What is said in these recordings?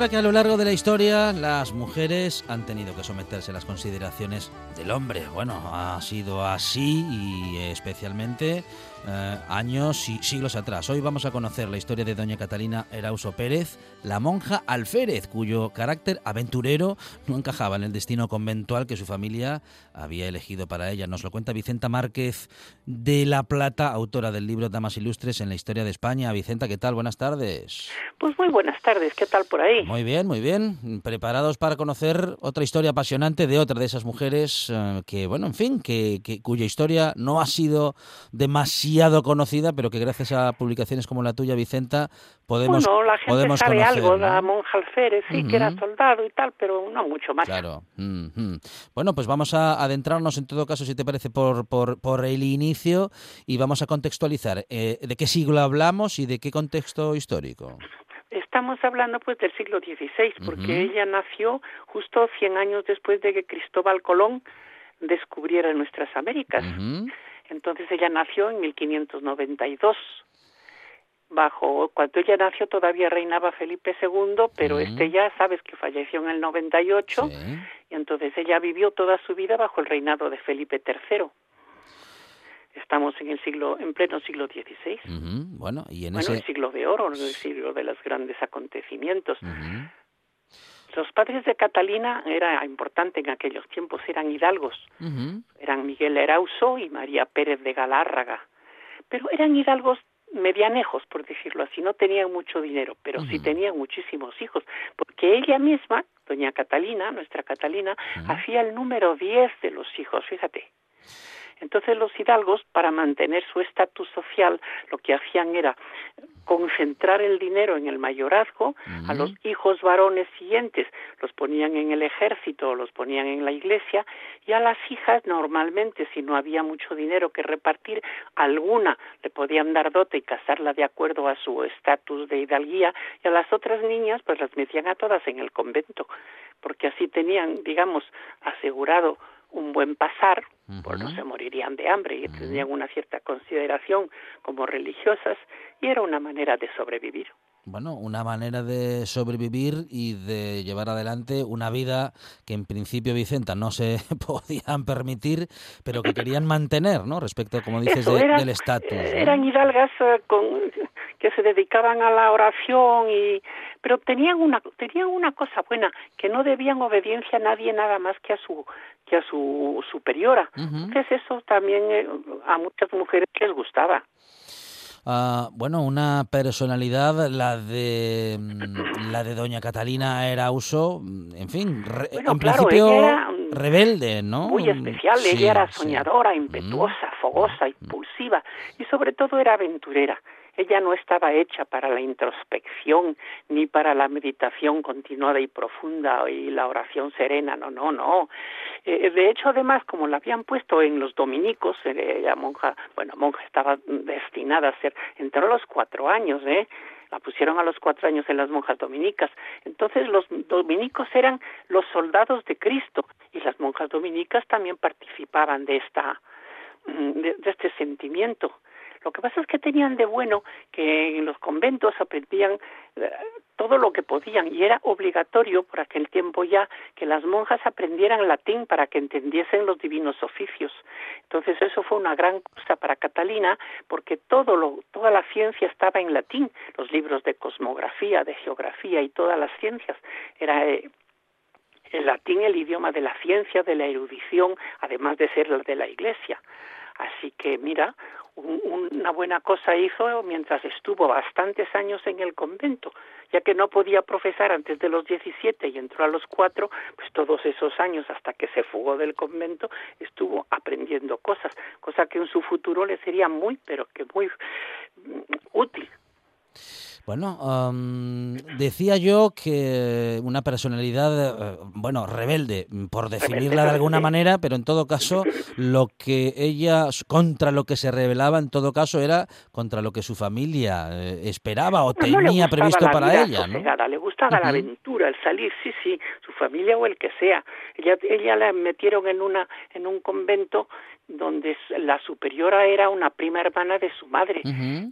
Ahora que a lo largo de la historia las mujeres han tenido que someterse a las consideraciones del hombre. Bueno, ha sido así y especialmente eh, años y siglos atrás. Hoy vamos a conocer la historia de doña Catalina Erauso Pérez, la monja alférez, cuyo carácter aventurero no encajaba en el destino conventual que su familia había elegido para ella. Nos lo cuenta Vicenta Márquez de La Plata, autora del libro Damas Ilustres en la historia de España. Vicenta, ¿qué tal? Buenas tardes. Pues muy buenas tardes, ¿qué tal por ahí? Muy bien, muy bien. Preparados para conocer otra historia apasionante de otra de esas mujeres eh, que, bueno, en fin, que, que, cuya historia no ha sido demasiado conocida, pero que gracias a publicaciones como la tuya, Vicenta, podemos Bueno, la gente podemos sabe conocer, algo, ¿no? la monja alférez, sí, que era soldado y tal, pero no mucho más. Claro. Bueno, pues vamos a adentrarnos en todo caso, si te parece, por, por, por el inicio y vamos a contextualizar eh, de qué siglo hablamos y de qué contexto histórico. Estamos hablando pues del siglo XVI, porque ella nació justo 100 años después de que Cristóbal Colón descubriera nuestras Américas. Entonces ella nació en 1592. Bajo cuando ella nació todavía reinaba Felipe II, pero este ya sabes que falleció en el 98 Sí. y entonces ella vivió toda su vida bajo el reinado de Felipe III. Estamos en el siglo en pleno siglo XVI. Bueno, y en Bueno, el ese... siglo de oro, el siglo de los grandes acontecimientos. Los padres de Catalina era importante en aquellos tiempos, eran hidalgos, eran Miguel Erauso y María Pérez de Galárraga, pero eran hidalgos medianejos, por decirlo así, no tenían mucho dinero, pero sí tenían muchísimos hijos, porque ella misma, doña Catalina, nuestra Catalina, hacía el número 10 de los hijos, fíjate. Entonces los hidalgos, para mantener su estatus social, lo que hacían era concentrar el dinero en el mayorazgo, a los hijos varones siguientes. Los ponían en el ejército o los ponían en la iglesia y a las hijas normalmente si no había mucho dinero que repartir alguna le podían dar dote y casarla de acuerdo a su estatus de hidalguía y a las otras niñas pues las metían a todas en el convento porque así tenían digamos asegurado un buen pasar, pues no se morirían de hambre y tenían una cierta consideración como religiosas y era una manera de sobrevivir. Bueno, una manera de sobrevivir y de llevar adelante una vida que en principio, Vicenta, no se podían permitir, pero que querían mantener, ¿no? Respecto, como dices, Eso, de- eran- del estatus. ¿no? Eran hidalgas eh, con, que se dedicaban a la oración y pero tenían una tenían una cosa buena que no debían obediencia a nadie nada más que a su que a su superiora. Ujú. Entonces eso también eh, a muchas mujeres les gustaba. Ah, bueno, una personalidad, la de mm, la de doña Catalina Erauso, mm, en fin, re- Bueno, en claro, principio era, mm, rebelde, ¿no? Muy especial, sí, ella era sí. soñadora, impetuosa, fogosa, impulsiva y sobre todo era aventurera. Ella no estaba hecha para la introspección ni para la meditación continuada y profunda y la oración serena, no, no, no. Eh, de hecho, además, como la habían puesto en los dominicos, eh, ella monja, bueno, monja estaba destinada a ser, entró a los cuatro años, ¿eh? La pusieron a los cuatro años en las monjas dominicas. Entonces los dominicos eran los soldados de Cristo y las monjas dominicas también participaban de esta mm, de, este sentimiento. Lo que pasa es que tenían de bueno que en los conventos aprendían eh, todo lo que podían y era obligatorio por aquel tiempo ya que las monjas aprendieran latín para que entendiesen los divinos oficios. Entonces eso fue una gran cosa para Catalina porque todo lo, toda la ciencia estaba en latín, los libros de cosmografía, de geografía y todas las ciencias. Era eh, el latín el idioma de la ciencia, de la erudición, además de ser el de la iglesia. Así que mira, una buena cosa hizo mientras estuvo bastantes años en el convento, ya que no podía profesar antes de los 17 y entró a los cuatro, pues todos esos años hasta que se fugó del convento estuvo aprendiendo cosas, cosa que en su futuro le sería muy, pero que muy mm, útil. Bueno, decía yo que una personalidad, eh, bueno, rebelde, por definirla de alguna manera, pero en todo caso, lo que ella, contra lo que se rebelaba, en todo caso, era contra lo que su familia eh, esperaba o tenía previsto para ella. ¿no? Le gustaba la aventura, el salir, sí, sí, su familia o el que sea. Ella, ella la metieron en, una, en un convento donde la superiora era una prima hermana de su madre,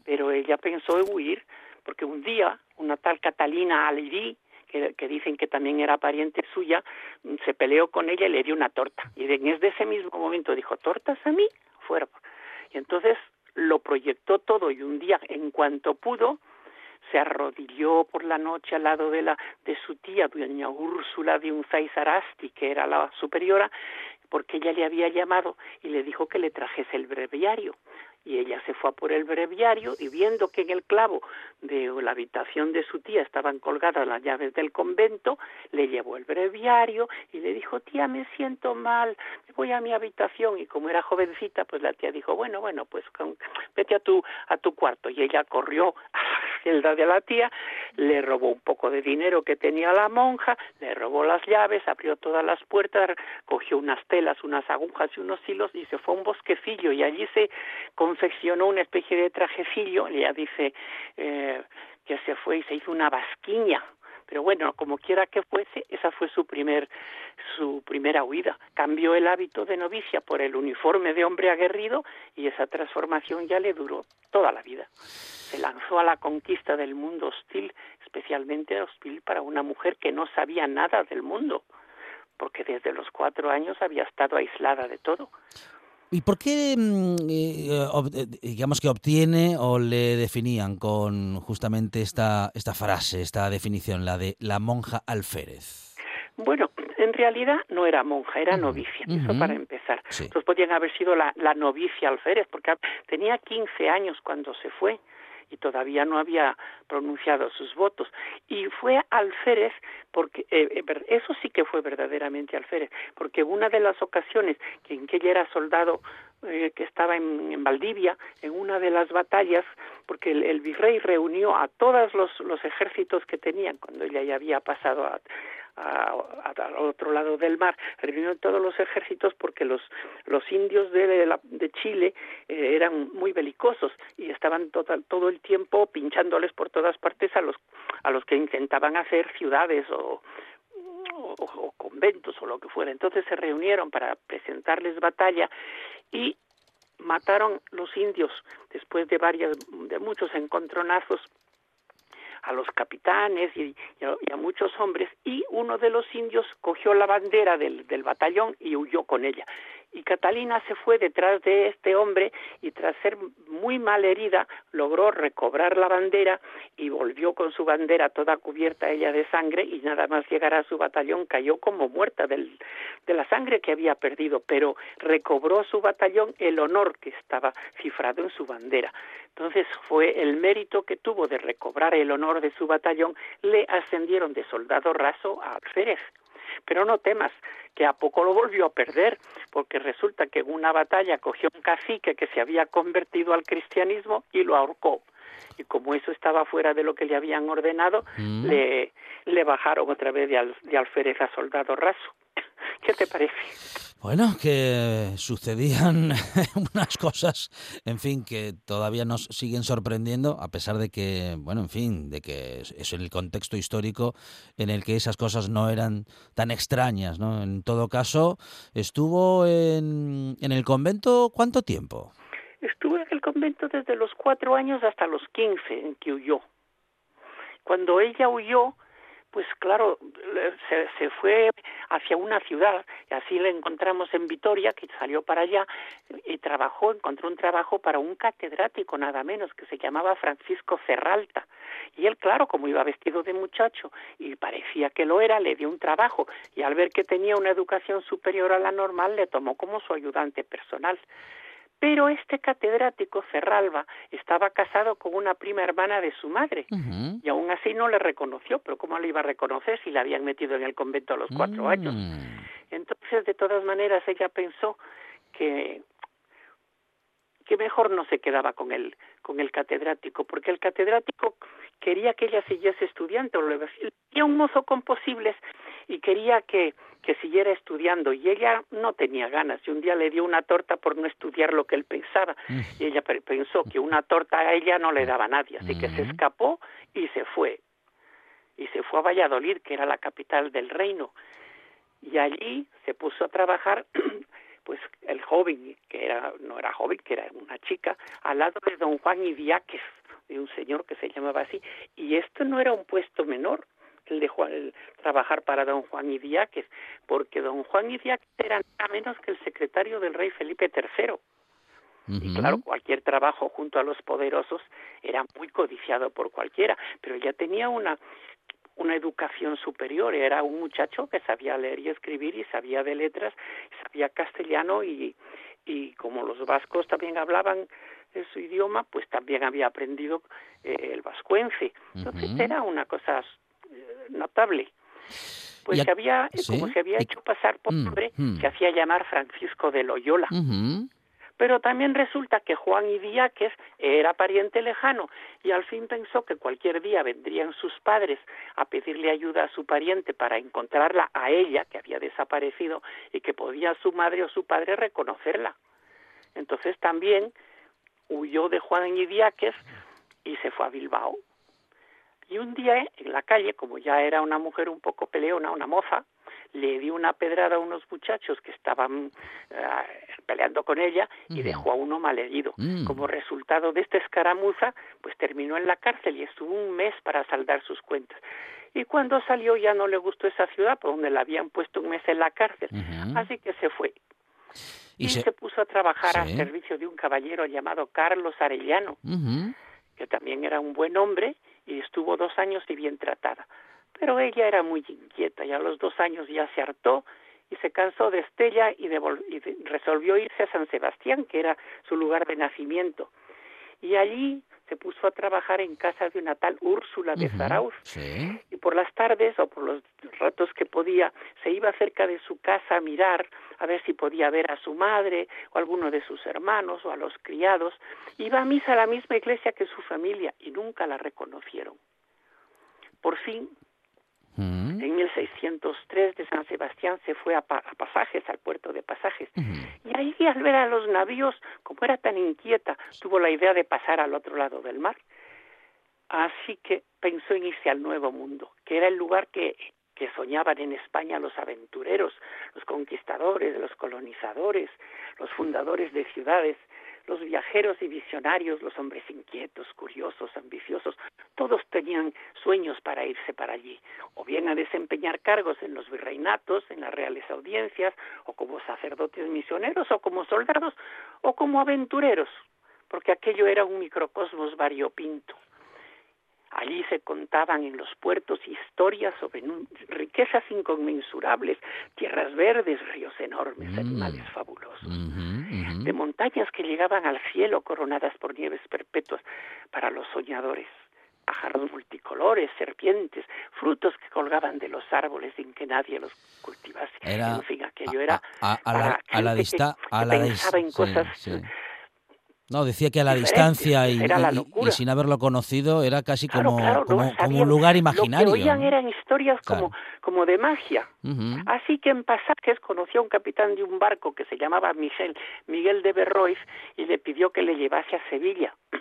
pero ella pensó en huir porque un día una tal Catalina Alirí, que, dicen que también era pariente suya, mm, se peleó con ella y le dio una torta. Y desde ese mismo momento dijo, ¿tortas a mí? Fuera. Y entonces lo proyectó todo y un día, en cuanto pudo, se arrodilló por la noche al lado de la de su tía, doña Úrsula de Unzaizarasti, que era la superiora, porque ella le había llamado y le dijo que le trajese el breviario y ella se fue a por el breviario y viendo que en el clavo de la habitación de su tía estaban colgadas las llaves del convento, le llevó el breviario y le dijo, tía, me siento mal, voy a mi habitación y como era jovencita, pues la tía dijo, bueno, bueno, pues vete a tu, a tu cuarto y ella corrió a celda de la tía, le robó un poco de dinero que tenía la monja, le robó las llaves, abrió todas las puertas, cogió unas telas, unas agujas y unos hilos y se fue a un bosquecillo. Y allí se confeccionó una especie de trajecillo, ella dice eh, que se fue y se hizo una basquiña, pero bueno, como quiera que fuese, esa fue su primer su primera huida. Cambió el hábito de novicia por el uniforme de hombre aguerrido y esa transformación ya le duró toda la vida. Se lanzó a la conquista del mundo hostil, especialmente hostil para una mujer que no sabía nada del mundo, porque desde los cuatro años había estado aislada de todo. ¿Y por qué, mm, eh, eh, digamos que obtiene o le definían con justamente esta, esta frase, esta definición, la de la monja alférez? Bueno, en realidad no era monja, era novicia, eso para empezar. Entonces podían haber sido la, la novicia alférez, porque tenía 15 años cuando se fue y todavía no había pronunciado sus votos. Y fue alférez, porque eh, eh, eso sí que fue verdaderamente alférez, porque una de las ocasiones en que ella era soldado eh, que estaba en, Valdivia, en una de las batallas, porque el, virrey reunió a todos los, los ejércitos que tenían cuando ella ya había pasado a, al otro lado del mar, reunió todos los ejércitos porque los, los indios de, de Chile eh, eran muy belicosos y estaban total, todo el tiempo pinchándoles por todas partes a los, a los que intentaban hacer ciudades o, o, conventos o lo que fuera. Entonces se reunieron para presentarles batalla y mataron los indios después de varias de muchos encontronazos a los capitanes y, a, muchos hombres y uno de los indios cogió la bandera del, del batallón y huyó con ella y Catalina se fue detrás de este hombre y tras ser muy mal herida logró recobrar la bandera y volvió con su bandera toda cubierta ella de sangre y nada más llegar a su batallón cayó como muerta del, de la sangre que había perdido, pero recobró su batallón el honor que estaba cifrado en su bandera. Entonces fue el mérito que tuvo de recobrar el honor de su batallón, le ascendieron de soldado raso a alférez. Pero no temas, que a poco lo volvió a perder, porque resulta que en una batalla cogió un cacique que se había convertido al cristianismo y lo ahorcó. Y como eso estaba fuera de lo que le habían ordenado, mm. le, le bajaron otra vez de, al, de alférez a soldado raso. ¿Qué te parece? Bueno, que sucedían unas cosas, en fin, que todavía nos siguen sorprendiendo, a pesar de que, bueno, en fin, de que es el contexto histórico en el que esas cosas no eran tan extrañas, ¿no? En todo caso, estuvo en, en el convento ¿cuánto tiempo? Estuvo en el convento desde los cuatro años hasta los quince en que huyó. Cuando ella huyó, pues claro, se, se, fue hacia una ciudad y así le encontramos en Vitoria, que salió para allá y trabajó, encontró un trabajo para un catedrático nada menos que se llamaba Francisco Ferralta. Y él, claro, como iba vestido de muchacho y parecía que lo era, le dio un trabajo y al ver que tenía una educación superior a la normal, le tomó como su ayudante personal. Pero este catedrático, Ferralba, estaba casado con una prima hermana de su madre y aún así no le reconoció, pero ¿cómo le iba a reconocer si la habían metido en el convento a los cuatro mm. años? Entonces, de todas maneras, ella pensó que que mejor no se quedaba con el con el catedrático, porque el catedrático quería que ella siguiese estudiando, le decía un mozo con posibles y quería que que siguiera estudiando. Y ella no tenía ganas y un día le dio una torta por no estudiar lo que él pensaba. Y ella pensó que una torta a ella no le daba a nadie, así que se escapó y se fue. Y se fue a Valladolid, que era la capital del reino. Y allí se puso a trabajar pues el joven, que era no era joven, que era una chica, al lado de don Juan Idiáquez, de un señor que se llamaba así, y esto no era un puesto menor, el de el trabajar para don Juan Idiáquez, porque don Juan Idiáquez era nada menos que el secretario del rey Felipe III. Y claro, cualquier trabajo junto a los poderosos era muy codiciado por cualquiera, pero ya tenía una una educación superior, era un muchacho que sabía leer y escribir y sabía de letras, sabía castellano y, y como los vascos también hablaban su idioma, pues también había aprendido eh, el vascuence. Entonces era una cosa notable. Pues se había, como se había hecho pasar por mm, hombre, mm. se hacía llamar Francisco de Loyola. Pero también resulta que Juan Idiáquez era pariente lejano y al fin pensó que cualquier día vendrían sus padres a pedirle ayuda a su pariente para encontrarla a ella, que había desaparecido, y que podía su madre o su padre reconocerla. Entonces también huyó de Juan Idiáquez y se fue a Bilbao. Y un día en la calle, como ya era una mujer un poco peleona, una moza, le dio una pedrada a unos muchachos que estaban eh, peleando con ella y dejó a uno malherido. Mm. Como resultado de esta escaramuza, pues terminó en la cárcel y estuvo un mes para saldar sus cuentas. Y cuando salió ya no le gustó esa ciudad, por donde la habían puesto un mes en la cárcel. Así que se fue. Y, se... puso a trabajar al servicio de un caballero llamado Carlos Arellano, que también era un buen hombre y estuvo dos años y bien tratada. Pero ella era muy inquieta y a los dos años ya se hartó y se cansó de Estella y, resolvió irse a San Sebastián, que era su lugar de nacimiento. Y allí se puso a trabajar en casa de una tal Úrsula de Zarauz. Y por las tardes o por los ratos que podía, se iba cerca de su casa a mirar, a ver si podía ver a su madre o a alguno de sus hermanos o a los criados. Iba a misa a la misma iglesia que su familia y nunca la reconocieron. Por fin, mm. en 1603 de San Sebastián se fue a, Pasajes, al puerto de Pasajes. Y ahí al ver a los navíos, como era tan inquieta, tuvo la idea de pasar al otro lado del mar. Así que pensó en irse al Nuevo Mundo, que era el lugar que que soñaban en España los aventureros, los conquistadores, los colonizadores, los fundadores de ciudades, los viajeros y visionarios, los hombres inquietos, curiosos, ambiciosos, todos tenían sueños para irse para allí, o bien a desempeñar cargos en los virreinatos, en las reales audiencias, o como sacerdotes misioneros, o como soldados, o como aventureros, porque aquello era un microcosmos variopinto. Allí se contaban en los puertos historias sobre riquezas inconmensurables, tierras verdes, ríos enormes, mm. animales fabulosos, de montañas que llegaban al cielo coronadas por nieves perpetuas para los soñadores, pájaros multicolores, serpientes, frutos que colgaban de los árboles sin que nadie los cultivase. en fin, aquello era a, la, a la, a la en cosas No, decía que a la distancia y, sin haberlo conocido era casi como, como, un lugar imaginario. Lo que oían eran historias como, como de magia. Así que en pasajes conoció a un capitán de un barco que se llamaba Miguel, Miguel de Berroiz y le pidió que le llevase a Sevilla.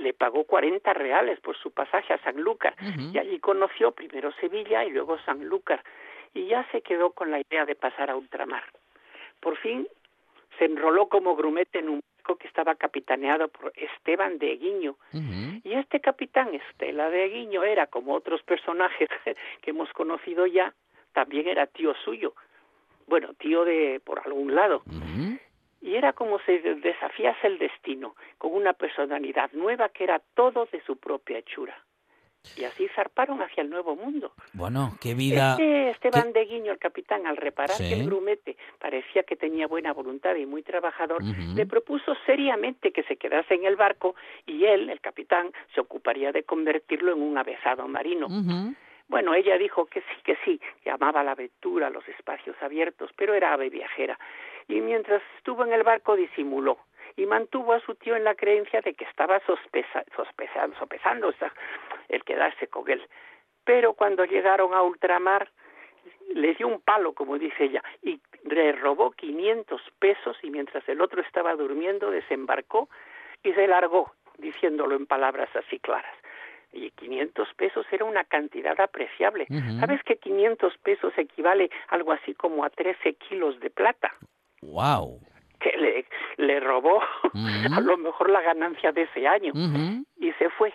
Le pagó 40 reales por su pasaje a Sanlúcar y allí conoció primero Sevilla y luego Sanlúcar y ya se quedó con la idea de pasar a ultramar. Por fin se enroló como grumete en un que estaba capitaneado por Esteban de Eguiño. Y este capitán, Estela de Eguiño, era, como otros personajes que hemos conocido ya, también era tío suyo. Bueno, tío de por algún lado y era como si desafiase el destino, con una personalidad nueva que era todo de su propia hechura. Y así zarparon hacia el nuevo mundo. Bueno, qué vida. Este Esteban de Guiño, el capitán, al reparar que el grumete parecía que tenía buena voluntad y muy trabajador, le propuso seriamente que se quedase en el barco y él, el capitán, se ocuparía de convertirlo en un avezado marino. Bueno, ella dijo que sí, que sí, que amaba la aventura, los espacios abiertos, pero era ave viajera. Y mientras estuvo en el barco disimuló y mantuvo a su tío en la creencia de que estaba sospesa, sospesando, sopesando el quedarse con él. Pero cuando llegaron a ultramar, le dio un palo, como dice ella, y le robó 500 pesos y mientras el otro estaba durmiendo desembarcó y se largó, diciéndolo en palabras así claras y 500 pesos era una cantidad apreciable. ¿Sabes que 500 pesos equivale algo así como a 13 kilos de plata? ¡Wow! Que le, le robó a lo mejor la ganancia de ese año y se fue.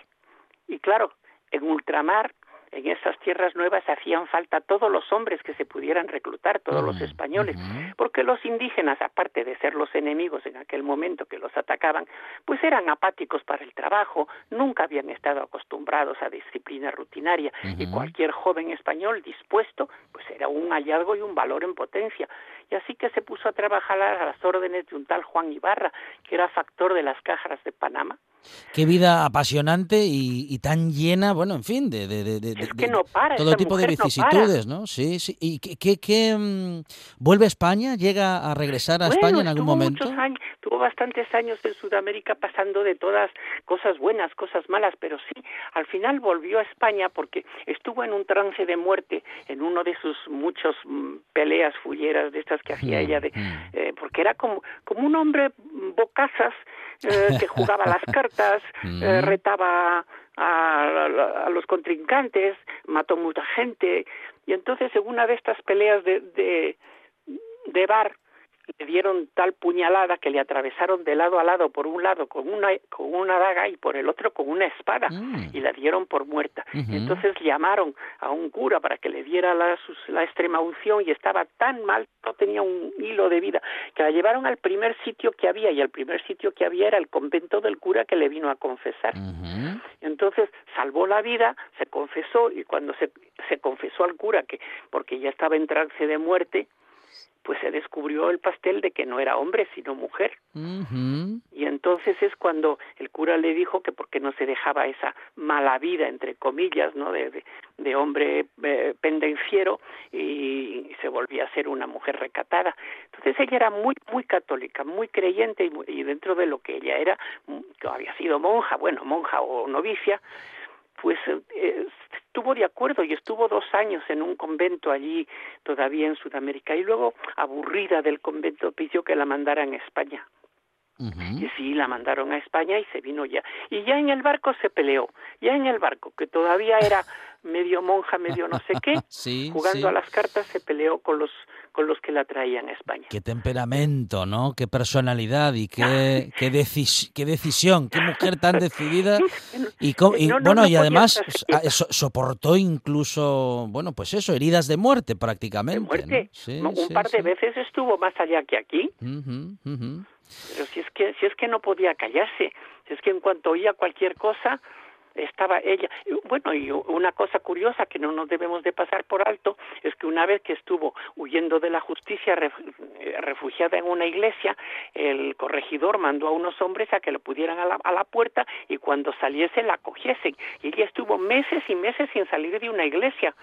Y claro, en ultramar en esas tierras nuevas hacían falta todos los hombres que se pudieran reclutar, todos los españoles, porque los indígenas, aparte de ser los enemigos en aquel momento que los atacaban, pues eran apáticos para el trabajo, nunca habían estado acostumbrados a disciplina rutinaria y cualquier joven español dispuesto, pues era un hallazgo y un valor en potencia. Y así que se puso a trabajar a las órdenes de un tal Juan Ibarra, que era factor de las cajas de Panamá, Qué vida apasionante y, tan llena, bueno, en fin, de, de, de, todo tipo de vicisitudes, no, Sí, sí. ¿Y qué, qué, mm, vuelve a España? ¿Llega a regresar a España en algún momento? Años, bastantes años en Sudamérica pasando de todas cosas buenas, cosas malas, pero sí, al final volvió a España porque estuvo en un trance de muerte en uno de sus muchos mm, peleas fulleras de estas que hacía mm, ella, de, eh, porque era como, como un hombre bocazas eh, que jugaba las cartas, eh, retaba a, los contrincantes, mató mucha gente. Y entonces, en una de estas peleas de, de, de bar, le dieron tal puñalada que le atravesaron de lado a lado, por un lado con una, con una daga y por el otro con una espada, mm. y la dieron por muerta. Entonces llamaron a un cura para que le diera la, la extrema unción y estaba tan mal, no tenía un hilo de vida, que la llevaron al primer sitio que había, y el primer sitio que había era el convento del cura que le vino a confesar. Entonces salvó la vida, se confesó, y cuando se, se confesó al cura que, porque ya estaba en trance de muerte, pues se descubrió el pastel de que no era hombre sino mujer. Y entonces es cuando el cura le dijo que porque no se dejaba esa mala vida, entre comillas, ¿no? de, de, hombre eh, pendenciero y, se volvía a ser una mujer recatada. Entonces ella era muy, muy católica, muy creyente y, y dentro de lo que ella era, mm, que había sido monja, bueno, monja o novicia, pues eh, estuvo de acuerdo y estuvo dos años en un convento allí todavía en Sudamérica y luego aburrida del convento pidió que la mandaran a España. Y sí, la mandaron a España y se vino ya. Y ya en el barco se peleó, ya en el barco, que todavía era medio monja, medio no sé qué, jugando a las cartas se peleó con los con los que la traían a España. Qué temperamento, ¿no? Qué personalidad y qué, qué, qué decisión, qué mujer tan decidida. Y, bueno, y además soportó incluso, bueno, pues eso, heridas de muerte prácticamente. De muerte. Un par de veces estuvo más allá que aquí. Pero si es que si es que no podía callarse, si es que en cuanto oía cualquier cosa estaba ella. Bueno, y una cosa curiosa que no nos debemos de pasar por alto es que una vez que estuvo huyendo de la justicia eh, refugiada en una iglesia, el corregidor mandó a unos hombres a que lo pudieran a la, a la puerta y cuando saliese la cogiesen. Y ella estuvo meses y meses sin salir de una iglesia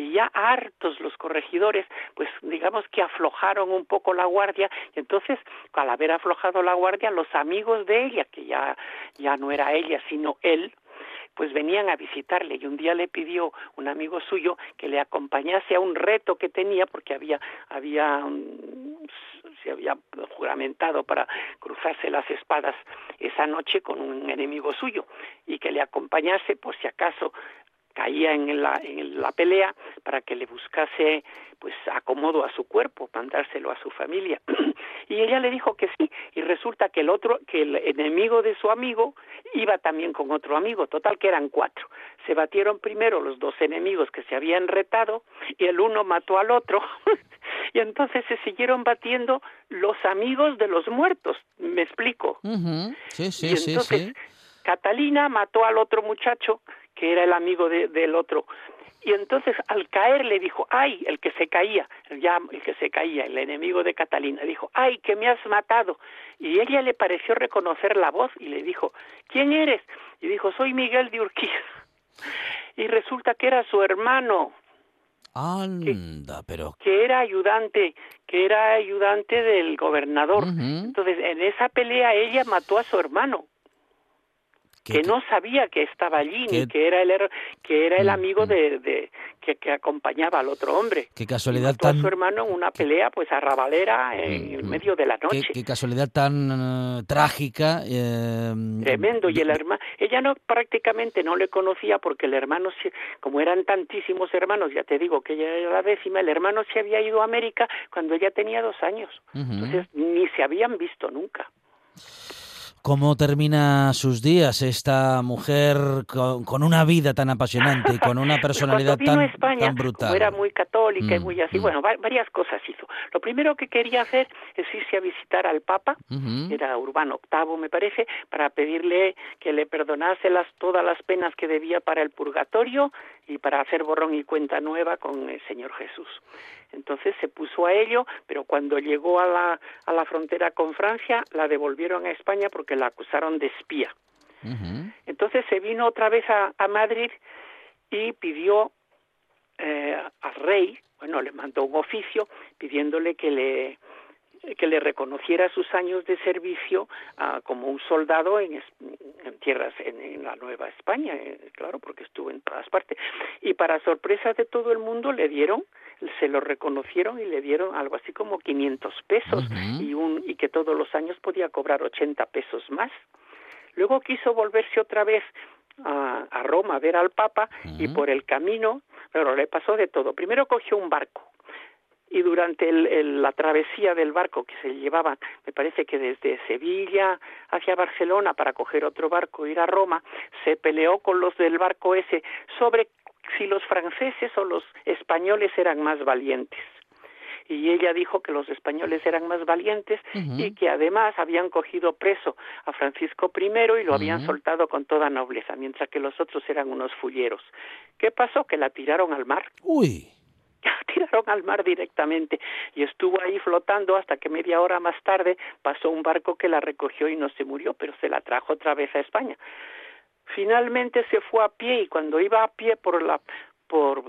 y ya hartos los corregidores, pues digamos que aflojaron un poco la guardia y entonces al haber aflojado la guardia los amigos de ella, que ya ya no era ella sino él, pues venían a visitarle y un día le pidió un amigo suyo que le acompañase a un reto que tenía porque había había se había juramentado para cruzarse las espadas esa noche con un enemigo suyo y que le acompañase por si acaso caía en la, en la pelea para que le buscase pues acomodo a su cuerpo, mandárselo a su familia. y ella le dijo que sí, y resulta que el otro, que el enemigo de su amigo iba también con otro amigo, total que eran cuatro. Se batieron primero los dos enemigos que se habían retado y el uno mató al otro. y entonces se siguieron batiendo los amigos de los muertos, me explico. Sí, sí, y entonces Catalina mató al otro muchacho que era el amigo del otro. Y entonces al caer le dijo, ay, el que se caía, ya el que se caía, el enemigo de Catalina, dijo, ay, que me has matado. Y ella le pareció reconocer la voz y le dijo, ¿quién eres? Y dijo, soy Miguel de Urquiza. Y resulta que era su hermano. Anda, pero... Que era ayudante, que era ayudante del gobernador. Entonces, en esa pelea ella mató a su hermano que no sabía que estaba allí ni que era el que era el mm, amigo mm. de, de que, que, acompañaba al otro hombre. Qué casualidad tan a su hermano en una pelea pues arrabalera en mm, medio de la noche. Qué, casualidad tan eh, trágica. Eh, Tremendo y el hermano ella no prácticamente no le conocía porque el hermano como eran tantísimos hermanos ya te digo que ella era la décima el hermano se había ido a América cuando ella tenía dos años entonces ni se habían visto nunca. ¿Cómo termina sus días esta mujer con, una vida tan apasionante y con una personalidad tan, tan, brutal? era muy católica y mm, muy así, mm. bueno, varias cosas hizo. Lo primero que quería hacer es irse a visitar al Papa, era Urbano VIII me parece, para pedirle que le perdonase las, todas las penas que debía para el purgatorio y para hacer borrón y cuenta nueva con el Señor Jesús. Entonces se puso a ello, pero cuando llegó a la, a la frontera con Francia, la devolvieron a España porque la acusaron de espía. Entonces se vino otra vez a, Madrid y pidió eh, al rey, bueno, le mandó un oficio pidiéndole que le que le reconociera sus años de servicio ah, como un soldado en, en tierras en, la Nueva España, eh, claro, porque estuvo en todas partes. Y para sorpresa de todo el mundo le dieron se lo reconocieron y le dieron algo así como 500 pesos y, un, y que todos los años podía cobrar 80 pesos más. Luego quiso volverse otra vez a, a Roma a ver al Papa y por el camino, pero le pasó de todo. Primero cogió un barco y durante el, la travesía del barco que se llevaba, me parece que desde Sevilla hacia Barcelona para coger otro barco e ir a Roma, se peleó con los del barco ese sobre si los franceses o los españoles eran más valientes. Y ella dijo que los españoles eran más valientes y que además habían cogido preso a Francisco I y lo habían soltado con toda nobleza, mientras que los otros eran unos fulleros. ¿Qué pasó? Que la tiraron al mar. Uy tiraron al mar directamente y estuvo ahí flotando hasta que media hora más tarde pasó un barco que la recogió y no se murió, pero se la trajo otra vez a España. Finalmente se fue a pie y cuando iba a pie por la por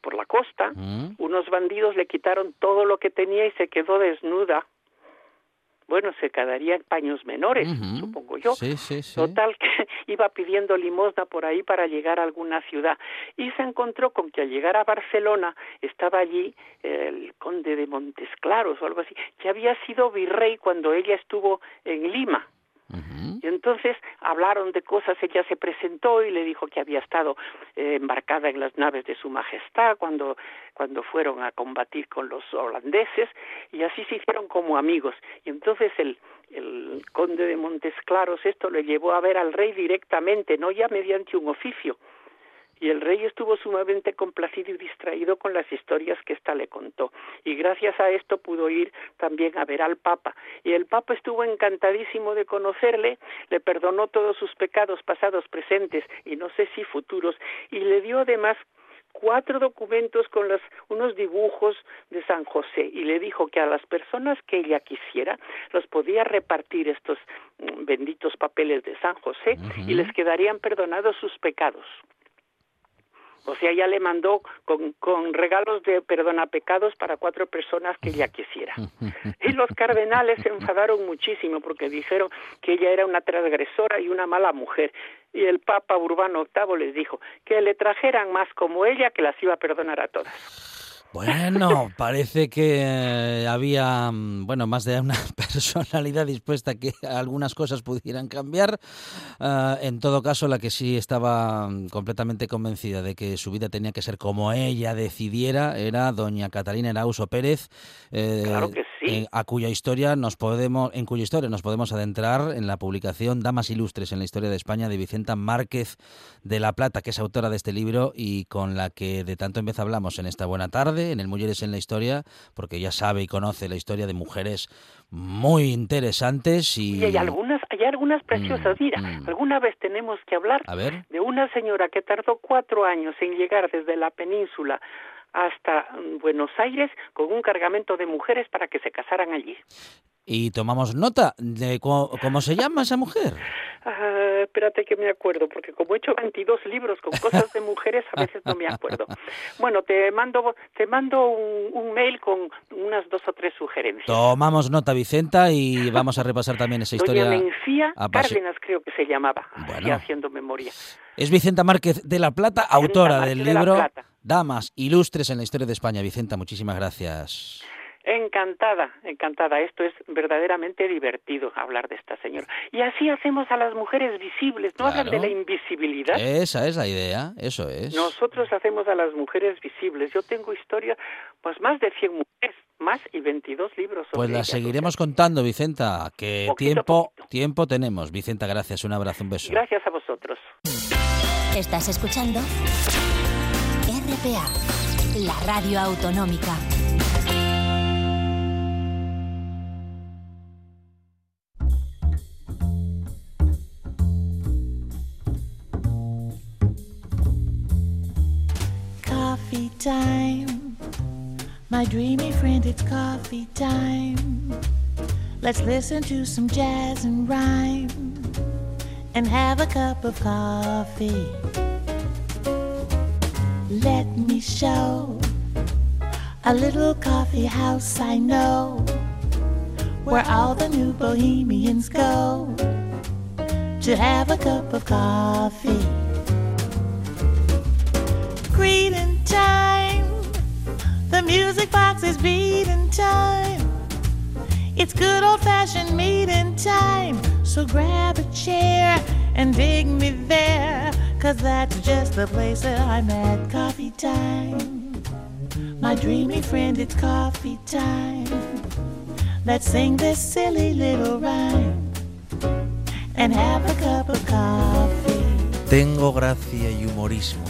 por la costa, mm. unos bandidos le quitaron todo lo que tenía y se quedó desnuda. Bueno, se quedaría en paños menores, supongo yo. Sí, sí, Total que iba pidiendo limosna por ahí para llegar a alguna ciudad. Y se encontró con que al llegar a Barcelona estaba allí el conde de Montesclaros o algo así, que había sido virrey cuando ella estuvo en Lima. Y entonces hablaron de cosas, ella se presentó y le dijo que había estado eh, embarcada en las naves de su majestad cuando, cuando fueron a combatir con los holandeses y así se hicieron como amigos. Y entonces el, el conde de Montesclaros esto le llevó a ver al rey directamente, no ya mediante un oficio y el rey estuvo sumamente complacido y distraído con las historias que ésta le contó. Y gracias a esto pudo ir también a ver al Papa. Y el Papa estuvo encantadísimo de conocerle, le perdonó todos sus pecados pasados, presentes y no sé si futuros, y le dio además cuatro documentos con los, unos dibujos de San José y le dijo que a las personas que ella quisiera los podía repartir estos mm, benditos papeles de San José y les quedarían perdonados sus pecados. O sea, ella le mandó con, con regalos de perdona pecados para cuatro personas que ella quisiera. Y los cardenales se enfadaron muchísimo porque dijeron que ella era una transgresora y una mala mujer. Y el Papa Urbano VIII les dijo que le trajeran más como ella que las iba a perdonar a todas. Bueno, parece que eh, había, mm, bueno, más de una personalidad dispuesta a que algunas cosas pudieran cambiar. Ah, en todo caso, la que sí estaba mm, completamente convencida de que su vida tenía que ser como ella decidiera era doña Catalina Erauso Pérez, eh, sí. a cuya historia nos podemos, en cuya historia nos podemos adentrar en la publicación Damas Ilustres en la historia de España de Vicenta Márquez de la Plata, que es autora de este libro y con la que de tanto en vez hablamos en esta buena tarde en el Mujeres en la Historia, porque ya sabe y conoce la historia de mujeres muy interesantes y... Y hay algunas, hay algunas preciosas. Mm, Mira, mm. alguna vez tenemos que hablar de una señora que tardó cuatro años en llegar desde la península hasta mm, Buenos Aires con un cargamento de mujeres para que se casaran allí. y tomamos nota de cómo se llama esa mujer. Ah, espérate que me acuerdo, porque como he hecho 22 libros con cosas de mujeres, a veces no me acuerdo. Bueno, te mando, te mando un, un mail con unas dos o tres sugerencias. Tomamos nota, Vicenta, y vamos a repasar también esa historia. Doña Mencía Cárdenas creo que se llamaba, Bueno. haciendo memoria. Es Vicenta Márquez de la Plata, autora Márquez del de la libro Plata. Damas Ilustres en la historia de España. Vicenta, muchísimas gracias. Encantada, encantada. Esto es verdaderamente divertido hablar de esta señora. Y así hacemos a las mujeres visibles, no hablan de Claro. la invisibilidad. Esa es la idea, eso es. Nosotros hacemos a las mujeres visibles. Yo tengo historia, pues más de 100 mujeres, más y 22 libros. sobre Pues la ellas. seguiremos contando, Vicenta, que Poquito tiempo, poquito. tiempo tenemos. Vicenta, gracias, un abrazo, un beso. Gracias a vosotros. Estás escuchando RPA, la radio autonómica. Coffee time. My dreamy friend, it's coffee time. Let's listen to some jazz and rhyme and have a cup of coffee. Let me show a little coffee house I know where all the new bohemians go to have a cup of coffee. Greeting time. The music box is beating time. It's good old fashioned meeting time. So grab a chair and dig me there. Cause that's just the place that I'm at. Coffee time. My dreamy friend, it's coffee time. Let's sing this silly little rhyme and have a cup of coffee. Tengo gracia y humorismo.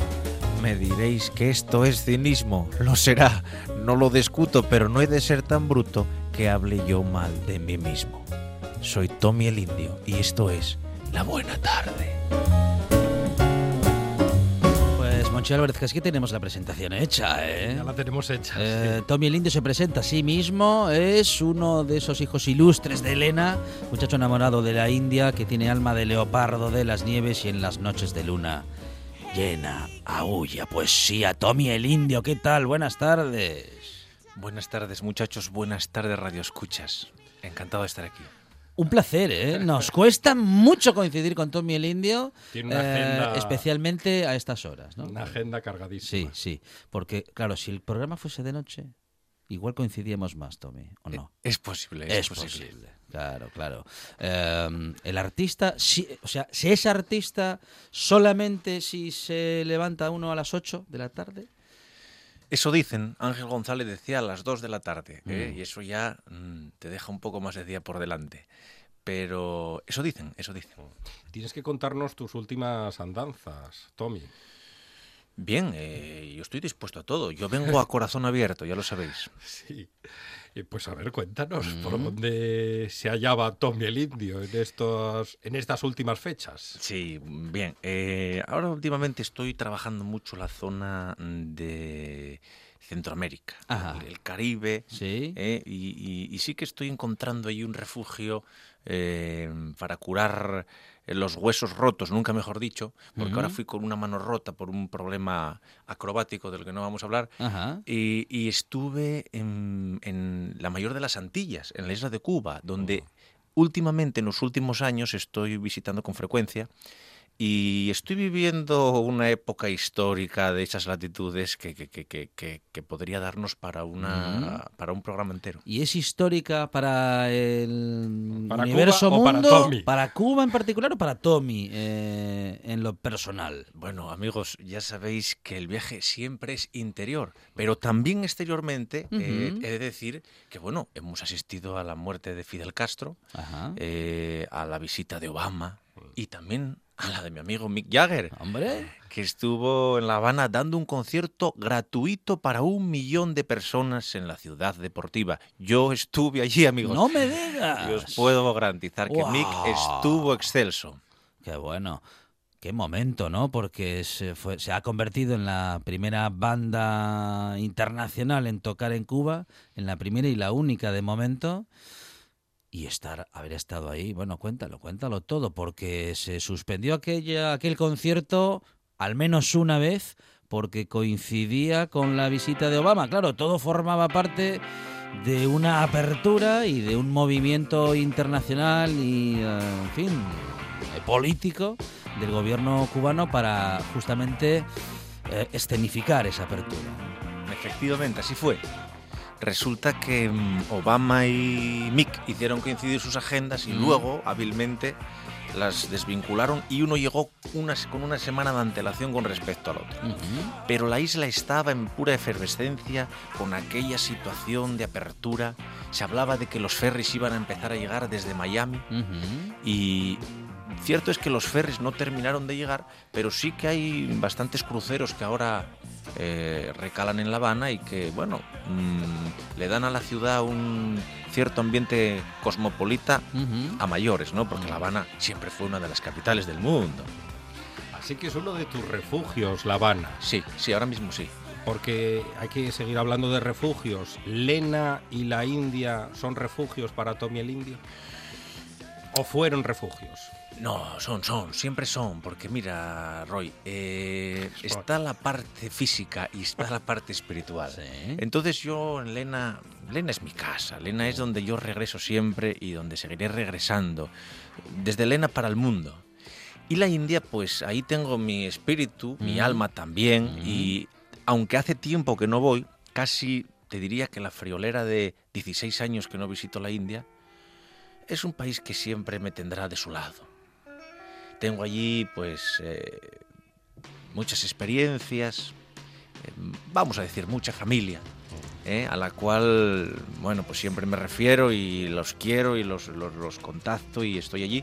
Me diréis que esto es cinismo. Lo será. No lo discuto, pero no he de ser tan bruto que hable yo mal de mí mismo. Soy Tommy el Indio y esto es La Buena Tarde. Pues Monchi Álvarez, que es que tenemos la presentación hecha, ¿eh? Ya la tenemos hecha. Eh, sí. Tommy el Indio se presenta a sí mismo, es uno de esos hijos ilustres de Elena, muchacho enamorado de la India que tiene alma de leopardo de las nieves y en las noches de luna llena aúlla poesía. Tommy el Indio, ¿qué tal? Buenas tardes. Buenas tardes, muchachos. Buenas tardes, Radio Escuchas. Encantado de estar aquí. Un placer, ¿eh? Nos cuesta mucho coincidir con Tommy el Indio, Tiene una eh, agenda- especialmente a estas horas, ¿no? Una agenda cargadísima. Sí, sí, porque claro, si el programa fuese de noche, igual coincidíamos más, Tommy, ¿o no? Es posible, Es, es, posible. Claro, claro. Eh, el artista, sí, o sea, si es artista solamente si se levanta uno a las 8 de la tarde. Eso dicen. Ángel González decía a las 2 de la tarde. ¿eh? Mm. Y eso ya mm, te deja un poco más de día por delante. Pero eso dicen, eso dicen. Tienes que contarnos tus últimas andanzas, Tommy. Bien, eh, yo estoy dispuesto a todo. Yo vengo a corazón abierto, ya lo sabéis. Sí. Eh, Pues a ver, cuéntanos, Mm. ¿por dónde se hallaba Tommy el Indio en, estos, en estas últimas fechas? Sí, bien. eh, ahora últimamente estoy trabajando mucho la zona de Centroamérica, el, el Caribe. Sí. ¿eh? y, y- y sí que estoy encontrando ahí un refugio para curar los huesos rotos, nunca mejor dicho, porque ahora fui con una mano rota por un problema acrobático del que no vamos a hablar. Y, y estuve en, en la mayor de las Antillas, en la isla de Cuba, donde últimamente, en los últimos años, estoy visitando con frecuencia. Y estoy viviendo una época histórica de esas latitudes que, que- que- que- que- que podría darnos para, una, para un programa entero. ¿Y es histórica para el ¿Para universo Cuba o para? Tommy? ¿Para Cuba en particular o para Tommy eh, en lo personal? Bueno, amigos, ya sabéis que el viaje siempre es interior, pero también exteriormente eh, he de decir que, bueno, hemos asistido a la muerte de Fidel Castro, Ajá. eh, a la visita de Obama y también a la de mi amigo Mick Jagger, Hombre, que estuvo en La Habana dando un concierto gratuito para un millón de personas en la ciudad deportiva. Yo estuve allí, amigos. no me digas. Y os puedo garantizar que Mick estuvo excelso. Qué bueno. Qué momento, ¿no? Porque se, fue- se ha convertido en la primera banda internacional en tocar en Cuba, en la primera y la única de momento. Y estar, haber estado ahí, bueno, cuéntalo, cuéntalo todo, porque se suspendió aquella, aquel concierto al menos una vez, porque coincidía con la visita de Obama. Claro, todo formaba parte de una apertura y de un movimiento internacional y, eh, en fin, eh, político del gobierno cubano para justamente eh, escenificar esa apertura. Efectivamente, así fue. Resulta que mm, Obama y Mick hicieron coincidir sus agendas y luego, hábilmente, las desvincularon y uno llegó con una semana de antelación con respecto al otro. Pero la isla estaba en pura efervescencia con aquella situación de apertura. Se hablaba de que los ferries iban a empezar a llegar desde Miami y cierto es que los ferries no terminaron de llegar, pero sí que hay bastantes cruceros que ahora eh, recalan en La Habana y que, bueno, mm, le dan a la ciudad un cierto ambiente cosmopolita a mayores, ¿no? Porque La Habana siempre fue una de las capitales del mundo. Así que es uno de tus refugios, La Habana. Sí, sí, ahora mismo sí. Porque hay que seguir hablando de refugios. ¿Lena y la India son refugios para Tommy el Indio? ¿O fueron refugios? No, son, son, siempre son, porque mira, Roy, eh, está la parte física y está la parte espiritual. Sí. Entonces yo, en Lena, Lena es mi casa, Lena es donde yo regreso siempre y donde seguiré regresando, desde Lena para el mundo. Y la India, pues ahí tengo mi espíritu, mi Mm. alma también, Mm. y aunque hace tiempo que no voy, casi te diría que la friolera de 16 años que no visito la India, es un país que siempre me tendrá de su lado. Tengo allí, pues, eh, muchas experiencias, eh, vamos a decir, mucha familia, ¿eh? a la cual, bueno, pues siempre me refiero y los quiero y los, los, los contacto y estoy allí,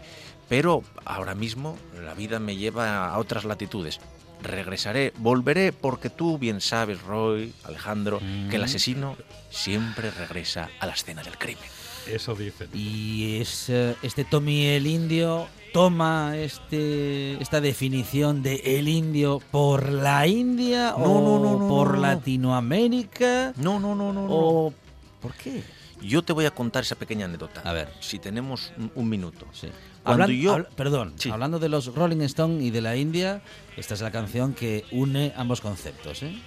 pero ahora mismo la vida me lleva a otras latitudes. Regresaré, volveré, porque tú bien sabes, Roy, Alejandro, que el Mm. asesino siempre regresa a la escena del crimen. Eso dicen. Y es, este Tommy el Indio toma este, esta definición de el indio por la India No, o no, no, no, por no. Latinoamérica No, no, no, no. no. o ¿por qué? Yo te voy a contar esa pequeña anécdota. A ver. Si tenemos un, un minuto. Sí. Cuando Hablan- yo- perdón, Sí. hablando de los Rolling Stone y de la India, esta es la canción que une ambos conceptos. ¿eh?